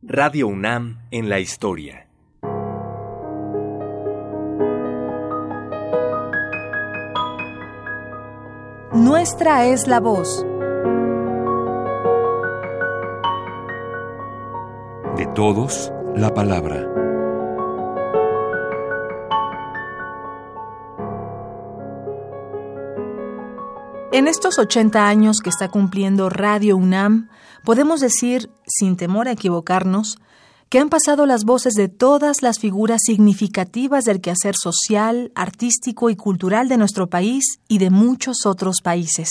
Radio UNAM en la historia. Nuestra es la voz. De todos, la palabra. En estos 80 años que está cumpliendo Radio UNAM, podemos decir, sin temor a equivocarnos, que han pasado las voces de todas las figuras significativas del quehacer social, artístico y cultural de nuestro país y de muchos otros países.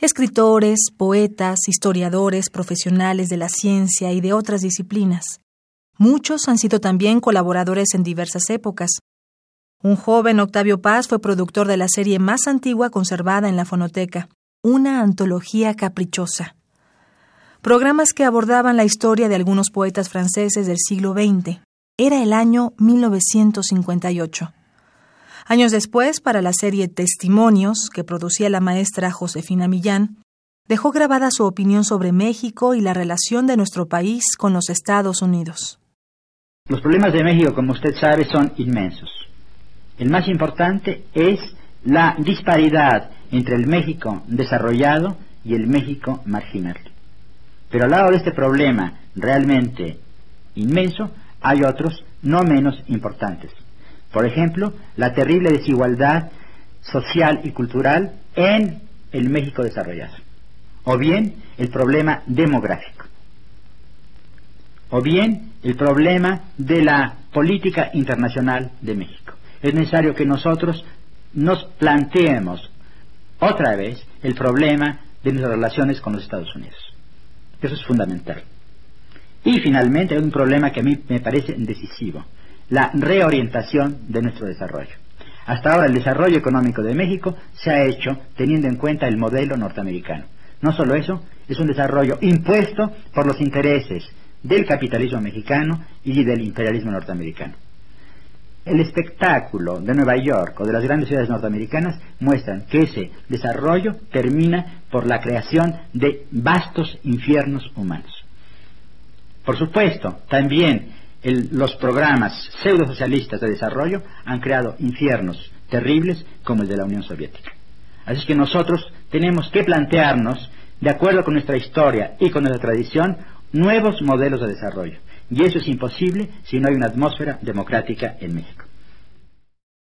Escritores, poetas, historiadores, profesionales de la ciencia y de otras disciplinas. Muchos han sido también colaboradores en diversas épocas, un joven Octavio Paz fue productor de la serie más antigua conservada en la fonoteca, una antología caprichosa. Programas que abordaban la historia de algunos poetas franceses del siglo XX. Era el año 1958. Años después, para la serie Testimonios, que producía la maestra Josefina Millán, dejó grabada su opinión sobre México y la relación de nuestro país con los Estados Unidos. Los problemas de México, como usted sabe, son inmensos. El más importante es la disparidad entre el México desarrollado y el México marginal. Pero al lado de este problema realmente inmenso, hay otros no menos importantes. Por ejemplo, la terrible desigualdad social y cultural en el México desarrollado. O bien el problema demográfico. O bien el problema de la política internacional de México es necesario que nosotros nos planteemos otra vez el problema de nuestras relaciones con los Estados Unidos. Eso es fundamental. Y finalmente hay un problema que a mí me parece decisivo, la reorientación de nuestro desarrollo. Hasta ahora el desarrollo económico de México se ha hecho teniendo en cuenta el modelo norteamericano. No solo eso, es un desarrollo impuesto por los intereses del capitalismo mexicano y del imperialismo norteamericano. El espectáculo de Nueva York o de las grandes ciudades norteamericanas muestran que ese desarrollo termina por la creación de vastos infiernos humanos. Por supuesto, también los programas pseudo-socialistas de desarrollo han creado infiernos terribles como el de la Unión Soviética. Así que nosotros tenemos que plantearnos, de acuerdo con nuestra historia y con nuestra tradición, nuevos modelos de desarrollo. Y eso es imposible si no hay una atmósfera democrática en México.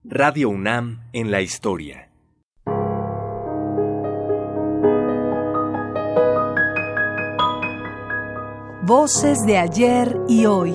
Radio UNAM en la historia. Voces de ayer y hoy.